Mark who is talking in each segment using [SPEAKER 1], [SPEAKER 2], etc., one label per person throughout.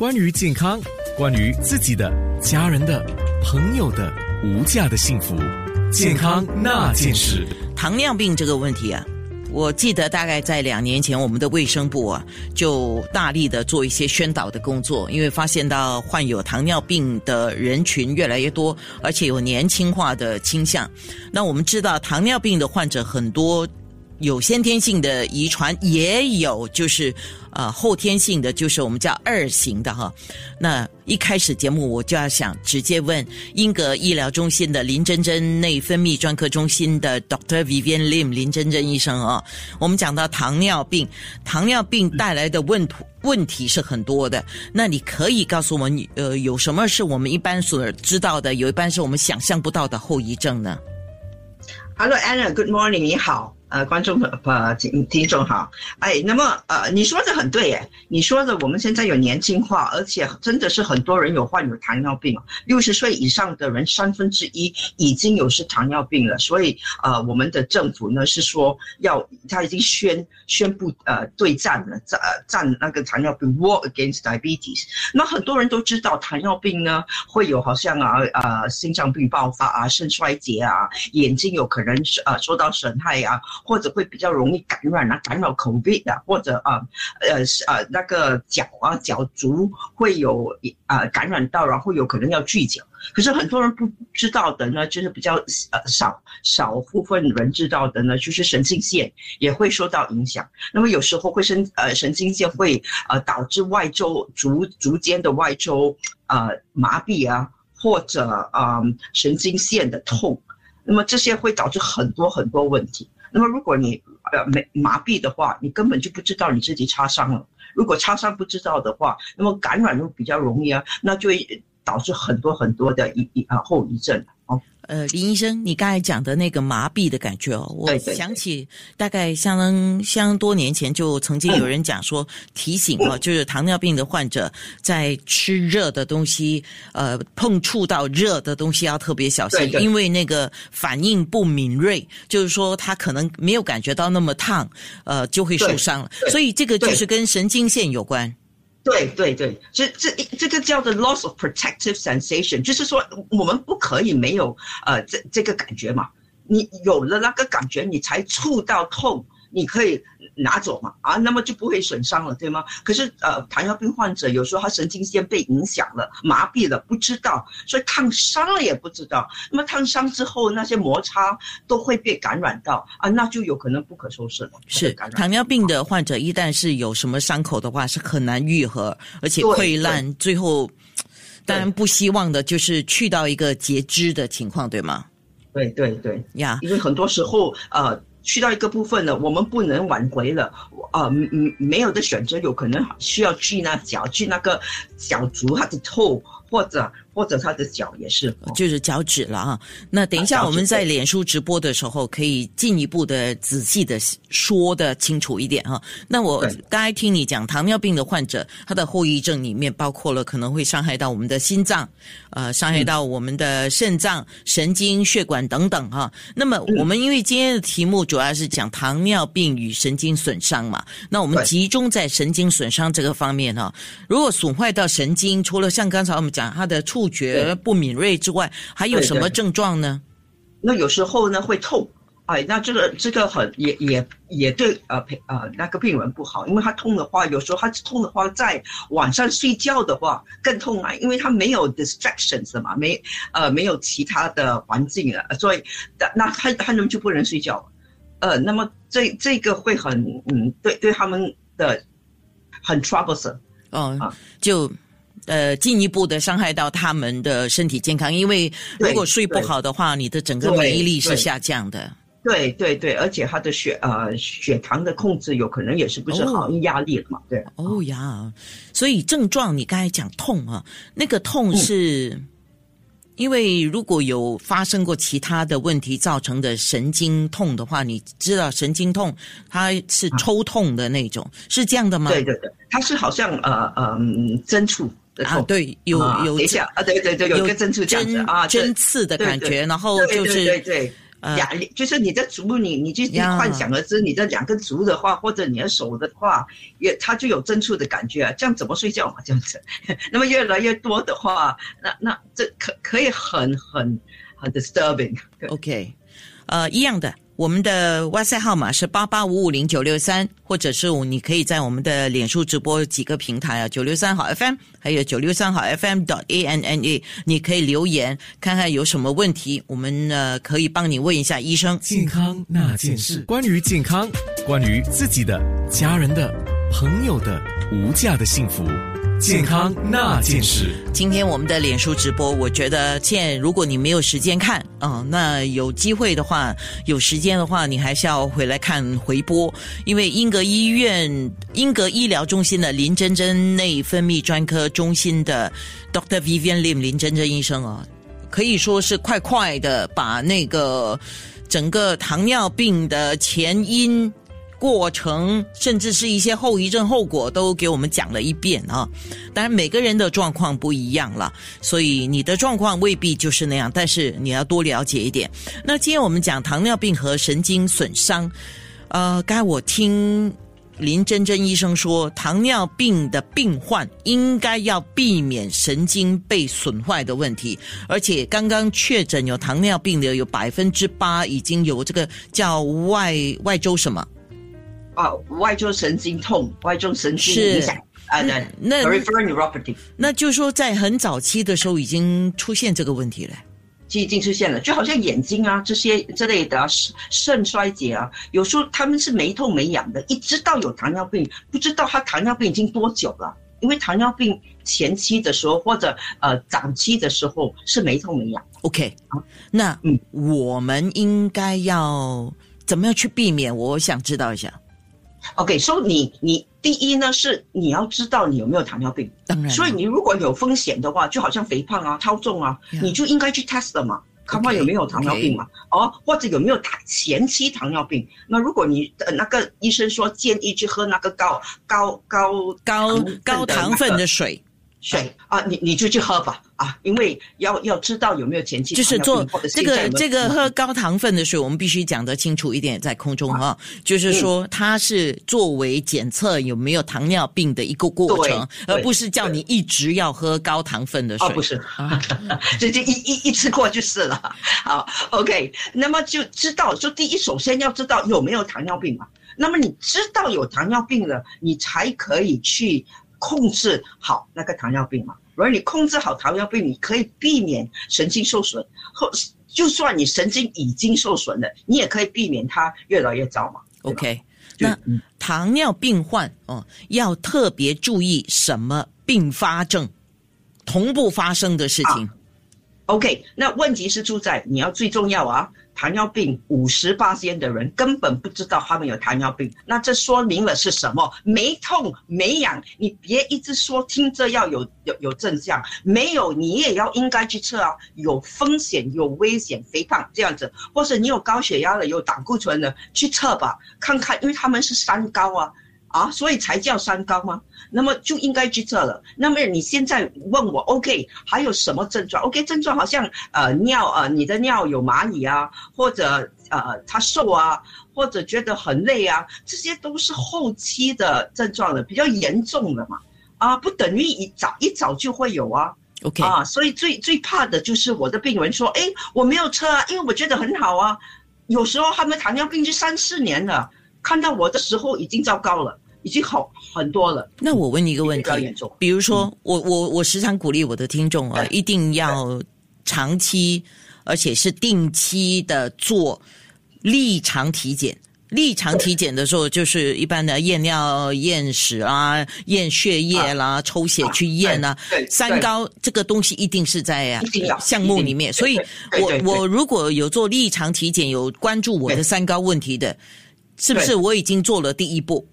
[SPEAKER 1] 关于健康，关于自己的、家人的、朋友的无价的幸福，健康那件事。
[SPEAKER 2] 糖尿病这个问题啊，我记得大概在两年前，我们的卫生部啊就大力的做一些宣导的工作，因为发现到患有糖尿病的人群越来越多，而且有年轻化的倾向。那我们知道，糖尿病的患者很多。有先天性的遗传，也有就是呃后天性的，就是我们叫二型的哈。那一开始节目我就要想直接问英格医疗中心的林真真内分泌专科中心的 Doctor Vivian Lim 林真真医生啊，我们讲到糖尿病，糖尿病带来的问题问题是很多的。那你可以告诉我们，呃，有什么是我们一般所知道的，有一般是我们想象不到的后遗症呢
[SPEAKER 3] ？Hello，Anna，Good morning，你好。呃，观众呃听听众好，哎，那么呃，你说的很对耶，你说的我们现在有年轻化，而且真的是很多人有患有糖尿病，六十岁以上的人三分之一已经有是糖尿病了，所以呃，我们的政府呢是说要他已经宣宣布呃对战了，战战那个糖尿病 war against diabetes。那很多人都知道糖尿病呢会有好像啊呃心脏病爆发啊肾衰竭啊眼睛有可能呃受到损害啊。或者会比较容易感染啊，感染 COVID 啊，或者啊，呃呃那个脚啊脚足会有啊感染到，然后有可能要锯脚。可是很多人不知道的呢，就是比较呃少少部分人知道的呢，就是神经线也会受到影响。那么有时候会神呃神经线会呃导致外周足足间的外周呃麻痹啊，或者啊神经线的痛。那么这些会导致很多很多问题。那么，如果你呃没麻痹的话，你根本就不知道你自己擦伤了。如果擦伤不知道的话，那么感染又比较容易啊，那就会导致很多很多的一一啊后遗症。
[SPEAKER 2] 呃，林医生，你刚才讲的那个麻痹的感觉哦，我想起大概相当相当多年前就曾经有人讲说提醒哦，就是糖尿病的患者在吃热的东西，呃，碰触到热的东西要特别小心，因为那个反应不敏锐，就是说他可能没有感觉到那么烫，呃，就会受伤了。所以这个就是跟神经线有关。
[SPEAKER 3] 对对对，这这这个叫做 loss of protective sensation，就是说我们不可以没有呃这这个感觉嘛，你有了那个感觉，你才触到痛，你可以。拿走嘛啊，那么就不会损伤了，对吗？可是呃，糖尿病患者有时候他神经线被影响了、麻痹了，不知道，所以烫伤了也不知道。那么烫伤之后那些摩擦都会被感染到啊，那就有可能不可收拾了。
[SPEAKER 2] 是糖尿病的患者一旦是有什么伤口的话，是很难愈合，而且溃烂，最后当然不希望的就是去到一个截肢的情况，对吗？
[SPEAKER 3] 对对对呀，因为很多时候呃。去到一个部分了，我们不能挽回了，啊，嗯，没有的选择，有可能需要锯那脚，锯那个脚足它的痛，或者。或者他的脚也是，
[SPEAKER 2] 就是脚趾了啊。那等一下我们在脸书直播的时候，可以进一步的仔细的说的清楚一点哈。那我刚才听你讲，糖尿病的患者他的后遗症里面包括了可能会伤害到我们的心脏，呃，伤害到我们的肾脏、神经、血管等等哈。那么我们因为今天的题目主要是讲糖尿病与神经损伤嘛，那我们集中在神经损伤这个方面哈。如果损坏到神经，除了像刚才我们讲他的触触觉不敏锐之外，还有什么症状呢？
[SPEAKER 3] 那有时候呢会痛，哎，那这个这个很也也也对呃呃那个病人不好，因为他痛的话，有时候他痛的话，在晚上睡觉的话更痛啊，因为他没有 distractions 嘛，没呃没有其他的环境了，所以那他他们就不能睡觉，呃，那么这这个会很嗯对对他们的很 troublesome
[SPEAKER 2] 哦，就。呃，进一步的伤害到他们的身体健康，因为如果睡不好的话，你的整个免疫力是下降的。
[SPEAKER 3] 对对对，而且他的血呃血糖的控制有可能也是不是好，压力了嘛。对。
[SPEAKER 2] 哦呀，所以症状你刚才讲痛啊，那个痛是因为如果有发生过其他的问题造成的神经痛的话，你知道神经痛它是抽痛的那种，是这样的吗？
[SPEAKER 3] 对对对，它是好像呃呃针触。
[SPEAKER 2] 啊，对，有有
[SPEAKER 3] 一下啊，对对对，有个针刺这样子啊，
[SPEAKER 2] 针刺的感觉，然后就是
[SPEAKER 3] 对对。对，
[SPEAKER 2] 呃
[SPEAKER 3] 两就是你的足，你你就
[SPEAKER 2] 呀。
[SPEAKER 3] 幻想而知，你的两个足的话，或者你的手的话，也它就有针刺的感觉啊。这样怎么睡觉嘛？这样子，那么越来越多的话，那那这可可以很很很 disturbing。对。
[SPEAKER 2] OK，呃，一样的，我们的哇塞号码是八八五五零九六三，或者是你可以在我们的脸书直播几个平台啊，九六三好 FM，还有九六三好 FM dot A N N A，你可以留言看看有什么问题，我们呃可以帮你问一下医生。
[SPEAKER 1] 健康那件事，关于健康，关于自己的、家人的、朋友的无价的幸福，健康那件事。
[SPEAKER 2] 今天我们的脸书直播，我觉得现在如果你没有时间看，嗯、那有机会的话，有时间的话，你还是要回来看回播，因为英格医院英格医疗中心的林真真内分泌专科中心的 Doctor Vivian Lim 林真真医生啊，可以说是快快的把那个整个糖尿病的前因。过程，甚至是一些后遗症、后果，都给我们讲了一遍啊。当然，每个人的状况不一样了，所以你的状况未必就是那样，但是你要多了解一点。那今天我们讲糖尿病和神经损伤，呃，刚才我听林真真医生说，糖尿病的病患应该要避免神经被损坏的问题，而且刚刚确诊有糖尿病的有百分之八已经有这个叫外外周什么？
[SPEAKER 3] 啊，外周神经痛、外周神经
[SPEAKER 2] 是
[SPEAKER 3] 影响啊，对
[SPEAKER 2] 那
[SPEAKER 3] ，peripheral neuropathy
[SPEAKER 2] 那就是说，在很早期的时候已经出现这个问题了。
[SPEAKER 3] 就已经出现了，就好像眼睛啊这些之类的啊肾肾衰竭啊，有时候他们是没痛没痒的，一直到有糖尿病，不知道他糖尿病已经多久了。因为糖尿病前期的时候或者呃早期的时候是没痛没痒
[SPEAKER 2] ，OK，那
[SPEAKER 3] 嗯
[SPEAKER 2] 我们应该要怎么样去避免？我想知道一下。
[SPEAKER 3] OK，所、以你你第一呢是你要知道你有没有糖尿病，
[SPEAKER 2] 当然，
[SPEAKER 3] 所以你如果有风险的话，就好像肥胖啊、超重啊
[SPEAKER 2] Yeah
[SPEAKER 3] 你就应该去 test 的嘛，看看有没有糖尿病嘛，哦，或者有没有糖前期糖尿病。那如果你的那个医生说建议去喝那个高高高
[SPEAKER 2] 高高糖分
[SPEAKER 3] 那个
[SPEAKER 2] 的水，
[SPEAKER 3] 水啊，你你就去喝吧啊，因为要要知道有没有前期
[SPEAKER 2] 就是做这个这个喝高糖分的水，我们必须讲得清楚一点，在空中哈，就是说它是作为检测有没有糖尿病的一个过程，而不是叫你一直要喝高糖分的水。
[SPEAKER 3] 哦，不是，
[SPEAKER 2] 啊
[SPEAKER 3] 这就一一一次过就是了。好，OK，那么就知道，就第一，首先要知道有没有糖尿病嘛。那么你知道有糖尿病了，你才可以去控制好那个糖尿病嘛。而你控制好糖尿病，你可以避免神经受损，或就算你神经已经受损了，你也可以避免它越来越糟嘛。
[SPEAKER 2] OK，那糖尿病患哦，要特别注意什么并发症同步发生的事情
[SPEAKER 3] ？OK，那问题是出在你要最重要啊，糖尿病五十八的人根本不知道他们有糖尿病，那这说明了是什么？没痛没痒，你别一直说听着要有有有症状，没有你也要应该去测啊，有风险有危险，肥胖这样子，或是你有高血压的有胆固醇的去测吧，看看，因为他们是三高啊。啊，所以才叫三高吗？那么就应该去测了。那么你现在问我，OK，还有什么症状？OK，症状好像呃尿呃你的尿有蚂蚁啊，或者呃他瘦啊，或者觉得很累啊，这些都是后期的症状了，比较严重的嘛。啊，不等于一早一早就会有啊。
[SPEAKER 2] OK，
[SPEAKER 3] 啊，所以最最怕的就是我的病人说，哎，我没有测啊，因为我觉得很好啊。有时候他们糖尿病就三四年了，看到我的时候已经糟糕了，已经好很多了。
[SPEAKER 2] 那我问你一个问题
[SPEAKER 3] 比
[SPEAKER 2] 如说，我我我时常鼓励我的听众啊，一定要长期而且是定期的做立常体检。立常体检的时候，就是一般的验尿、验屎啊、验血液啦、抽血去验啊。三高这个东西一定是在项目里面，所以我我如果有做立常体检，有关注我的三高问题的，是不是我已经做了第一步？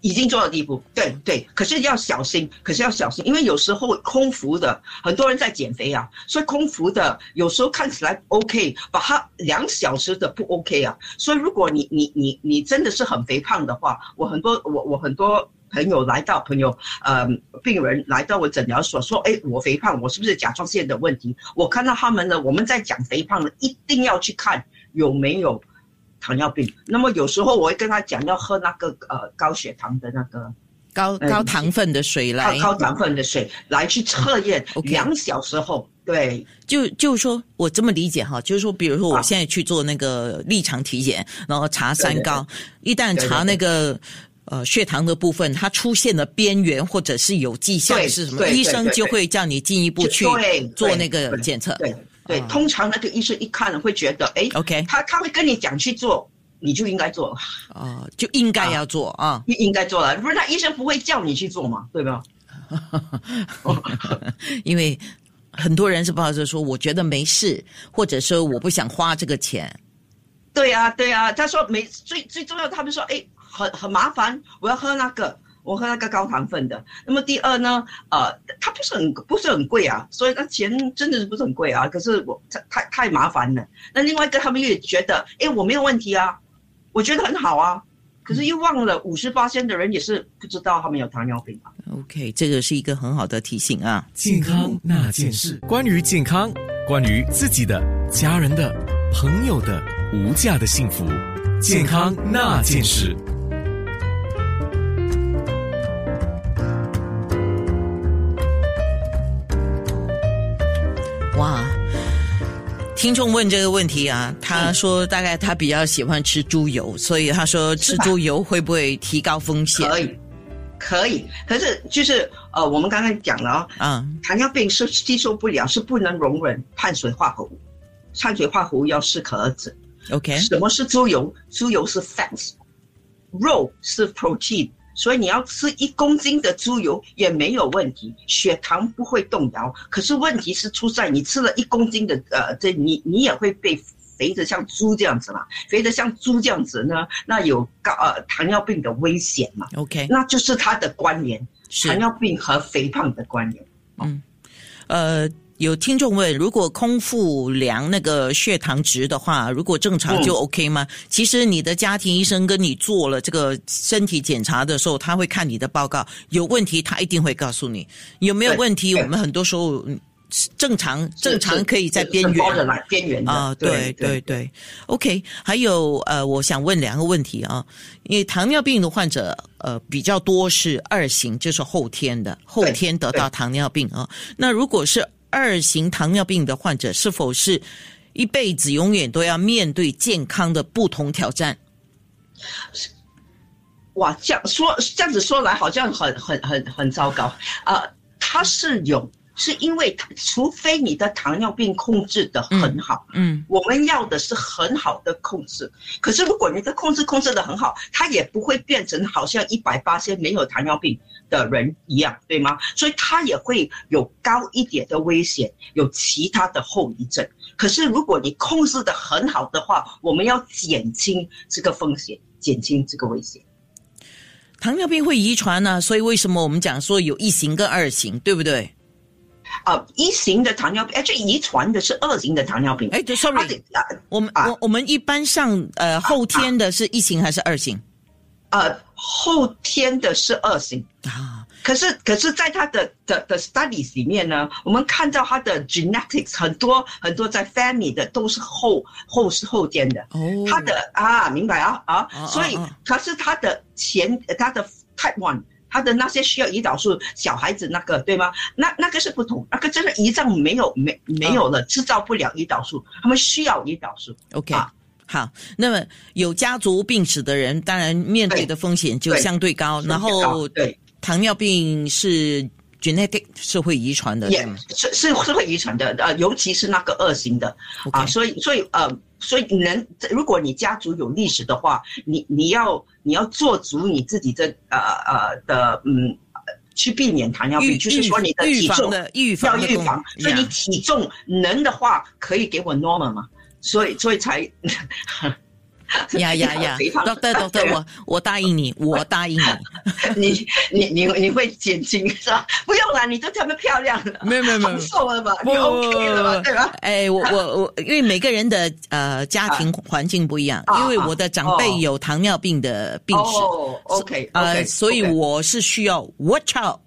[SPEAKER 3] 已经做到地步，对对，可是要小心，可是要小心，因为有时候空腹的，很多人在减肥啊，所以空腹的有时候看起来 OK，把它两小时的不 OK 啊，所以如果你你你你真的是很肥胖的话，我很多我我很多朋友来到朋友呃病人来到我诊疗所说，哎，我肥胖，我是不是甲状腺的问题？我看到他们呢，我们在讲肥胖呢，一定要去看有没有糖尿病。那么有时候我会跟他讲要喝那个呃高血糖的那个
[SPEAKER 2] 高高糖分的水来。
[SPEAKER 3] 高高糖分的水来去测验，两小时后，对。
[SPEAKER 2] 就就是说我这么理解哈，就是说，比如说我
[SPEAKER 3] 啊
[SPEAKER 2] 现在去做那个立场体检，然后查三
[SPEAKER 3] 对对
[SPEAKER 2] 高，一旦查那个呃血糖的部分，它出现了边缘或者是有迹象
[SPEAKER 3] 对
[SPEAKER 2] 是什么，医生就会叫你进一步去做那个
[SPEAKER 3] 对
[SPEAKER 2] 检测。
[SPEAKER 3] 对对
[SPEAKER 2] 啊，
[SPEAKER 3] 通常那个医生一看会觉得，哎
[SPEAKER 2] OK
[SPEAKER 3] 他他会跟你讲去做，你就应该做了，
[SPEAKER 2] 哦，就应该要做啊。
[SPEAKER 3] 应应该做了，不是那医生不会叫你去做嘛，对吧？
[SPEAKER 2] 因为很多人是抱着说，我觉得没事，或者说我不想花这个钱。
[SPEAKER 3] 对啊，对啊，他说没最最重要，他们说哎，很很麻烦，我要喝那个，我喝那个高糖分的。那么第二呢，呃，它不是很不是很贵啊，所以那钱真的是不是很贵啊。可是我太太太麻烦了。那另外一个，他们也觉得，哎，我没有问题啊，我觉得很好啊。可是又忘了五十八线的人也是不知道他们有糖尿病啊。
[SPEAKER 2] OK，这个是一个很好的提醒啊。
[SPEAKER 1] 健康那件事，关于健康，关于自己的、家人的、朋友的无价的幸福，健康那件事。
[SPEAKER 2] 听众问这个问题啊，他说大概他比较喜欢吃猪油，所以他说吃猪油会不会提高风险
[SPEAKER 3] 可以，可以。可是就是呃，我们刚才讲了哦，
[SPEAKER 2] 啊？
[SPEAKER 3] 糖尿病是吸收不了，是不能容忍碳水化合物，碳水化合物要适可而止。
[SPEAKER 2] OK，
[SPEAKER 3] 什么是猪油？猪油是 fats，肉是 protein，所以你要吃一公斤的猪油也没有问题，血糖不会动摇。可是问题是出在你吃了一公斤的，呃，这你你也会被肥得像猪这样子嘛？肥得像猪这样子呢，那有高呃糖尿病的危险嘛
[SPEAKER 2] ？OK，
[SPEAKER 3] 那就是它的关联，糖尿病和肥胖的关联。
[SPEAKER 2] 嗯呃，有听众问，如果空腹量那个血糖值的话，如果正常就
[SPEAKER 3] 嗯
[SPEAKER 2] OK 吗？其实你的家庭医生跟你做了这个身体检查的时候，他会看你的报告，有问题他一定会告诉你有没有问题。我们很多时候嗯正常正常可以在边缘
[SPEAKER 3] 边缘
[SPEAKER 2] 啊，对对对，OK。还有呃，我想问两个问题啊，因为糖尿病的患者呃比较多是二型，就是后天的，后天得到糖尿病啊。那如果是二型糖尿病的患者，是否是一辈子永远都要面对健康的不同挑战？
[SPEAKER 3] 哇，这样说这样子说来好像很很很很糟糕啊、他是有，是因为它除非你的糖尿病控制的很好，
[SPEAKER 2] 嗯
[SPEAKER 3] 我们要的是很好的控制。可是如果你的控制控制的很好，它也不会变成好像一百八千没有糖尿病的人一样，对吗？所以它也会有高一点的危险，有其他的后遗症。可是如果你控制的很好的话，我们要减轻这个风险，减轻这个危险。
[SPEAKER 2] 糖尿病会遗传呢、所以为什么我们讲说有一型跟二型，对不对？
[SPEAKER 3] 啊，一型的糖尿病，而且遗传的是二型的糖尿病。
[SPEAKER 2] 哎，对，sorry，
[SPEAKER 3] 啊
[SPEAKER 2] 我们
[SPEAKER 3] 啊
[SPEAKER 2] 我我们一般上呃后天的是一型还是二型
[SPEAKER 3] 呃，后天的是二型。
[SPEAKER 2] 啊？
[SPEAKER 3] 可是，可是，在他的的的 studies 里面呢，我们看到他的 genetics 很多很多在 family 的都是后后是后天的，
[SPEAKER 2] 哦，
[SPEAKER 3] 他的啊，明白啊啊
[SPEAKER 2] 啊，
[SPEAKER 3] 所以
[SPEAKER 2] 啊
[SPEAKER 3] 可是他的前他的 type one。他的那些需要胰岛素，小孩子那个对吗？那那个是不同，那个真的胰脏没有没没有了，制造不了胰岛素，他们需要胰岛素。
[SPEAKER 2] OK，、
[SPEAKER 3] 啊
[SPEAKER 2] 好，那么有家族病史的人，当然面对的风险就
[SPEAKER 3] 对
[SPEAKER 2] 相对高。然后
[SPEAKER 3] 对，
[SPEAKER 2] 糖尿病是 genetic 是会遗传的，
[SPEAKER 3] 也是是是会遗传的，呃，尤其是那个二型的啊所以所以呃，所以能如果你家族有历史的话，你你要你要做足你自己的呃呃的嗯，呃去避免糖尿病，就是说你的体重
[SPEAKER 2] 的预
[SPEAKER 3] 要
[SPEAKER 2] 防的功
[SPEAKER 3] 预防，所以你体重能的话可以给我 normal 嘛，所以所以才
[SPEAKER 2] 呀呀呀，doctor doctor，我我答应你，我答应你。
[SPEAKER 3] 你你你你会减轻是吧？不用了，你都这么漂亮了，
[SPEAKER 2] 没有没有没有
[SPEAKER 3] 很瘦了吧？你 OK 了吧？对吧？
[SPEAKER 2] 哎，我我我，因为每个人的呃家庭环境不一样，
[SPEAKER 3] 啊
[SPEAKER 2] 因为我的长辈
[SPEAKER 3] 哦
[SPEAKER 2] 有糖尿病的病史，
[SPEAKER 3] 哦，OK，
[SPEAKER 2] 呃，所以我是需要 watch out。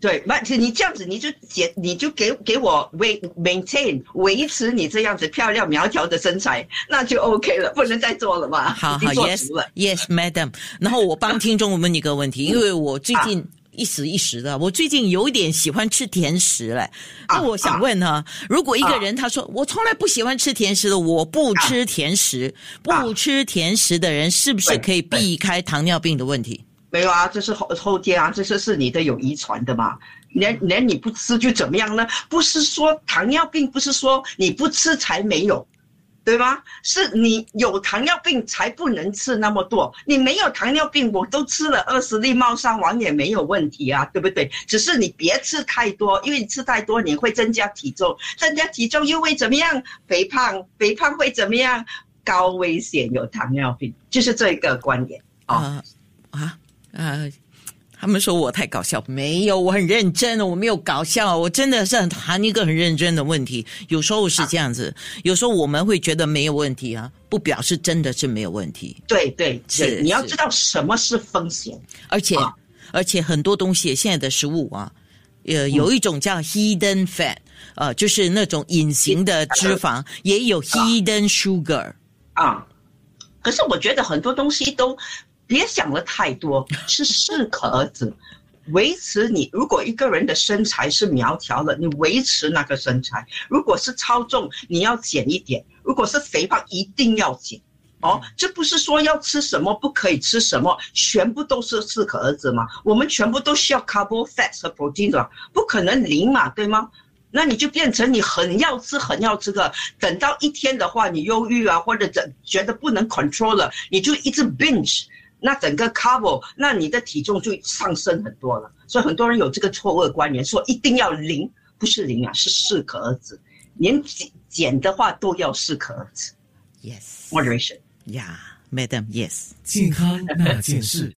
[SPEAKER 3] 对，那，你这样子你就减，你就给给我维 maintain 维持你这样子漂亮苗条的身材，那就 OK 了，不能再做了嘛。
[SPEAKER 2] 好好，yes yes madam。然后我帮听众问一个问题，因为我最近一时一时的，我最近有一点喜欢吃甜食嘞。那我想问哈，如果一个人他说我从来不喜欢吃甜食的，我不吃甜食，不吃甜食的人是不是可以避开糖尿病的问题？
[SPEAKER 3] 没有啊，这是后后天啊，这是是你的有遗传的嘛？连连你不吃就怎么样呢？不是说糖尿病，不是说你不吃才没有，对吗？是你有糖尿病才不能吃那么多。你没有糖尿病，我都吃了二十粒猫山王也没有问题啊，对不对？只是你别吃太多，因为你吃太多你会增加体重，增加体重又会怎么样？肥胖，肥胖会怎么样？高危险有糖尿病，就是这一个观点啊
[SPEAKER 2] 啊。呃，他们说我太搞笑，没有，我很认真，我没有搞笑，我真的是很谈一个很认真的问题。有时候是这样子，有时候我们会觉得没有问题啊，不表示真的是没有问题。
[SPEAKER 3] 对对，是你要知道什么是风险，
[SPEAKER 2] 而且而且很多东西现在的食物啊，呃，有一种叫 hidden fat，呃，就是那种隐形的脂肪，也有 hidden sugar
[SPEAKER 3] 啊。可是我觉得很多东西都。别想了太多，是适可而止，维持你。如果一个人的身材是苗条的，你维持那个身材；如果是超重，你要减一点；如果是肥胖，一定要减。哦，这不是说要吃什么不可以吃什么，全部都是适可而止嘛？我们全部都需要 carbo fats 和 protein 的，不可能零嘛，对吗？那你就变成你很要吃，很要吃的，等到一天的话，你忧郁啊，或者怎觉得不能 control 了，你就一直 binge。那整个 cover，那你的体重就上升很多了。所以很多人有这个错误的观念，说一定要零，不是零啊，是适可而止。连减减的话都要适可而止。
[SPEAKER 2] Yes,
[SPEAKER 3] moderation.
[SPEAKER 2] Yeah, Madam. Yes.
[SPEAKER 1] 健康那件事。